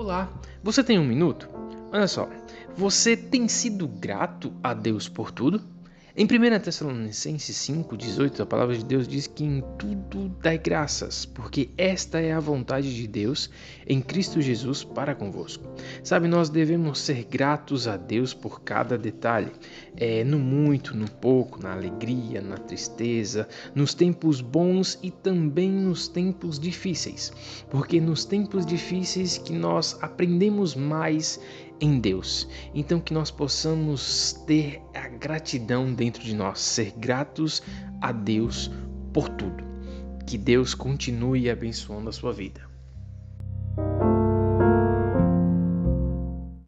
Olá, você tem um minuto? Olha só, você tem sido grato a Deus por tudo? Em 1 Tessalonicenses 5,18, a palavra de Deus diz que em tudo dai graças, porque esta é a vontade de Deus em Cristo Jesus para convosco. Sabe, nós devemos ser gratos a Deus por cada detalhe, é, no muito, no pouco, na alegria, na tristeza, nos tempos bons e também nos tempos difíceis, porque nos tempos difíceis que nós aprendemos mais em Deus. Então que nós possamos ter gratidão dentro de nós, ser gratos a Deus por tudo. Que Deus continue abençoando a sua vida.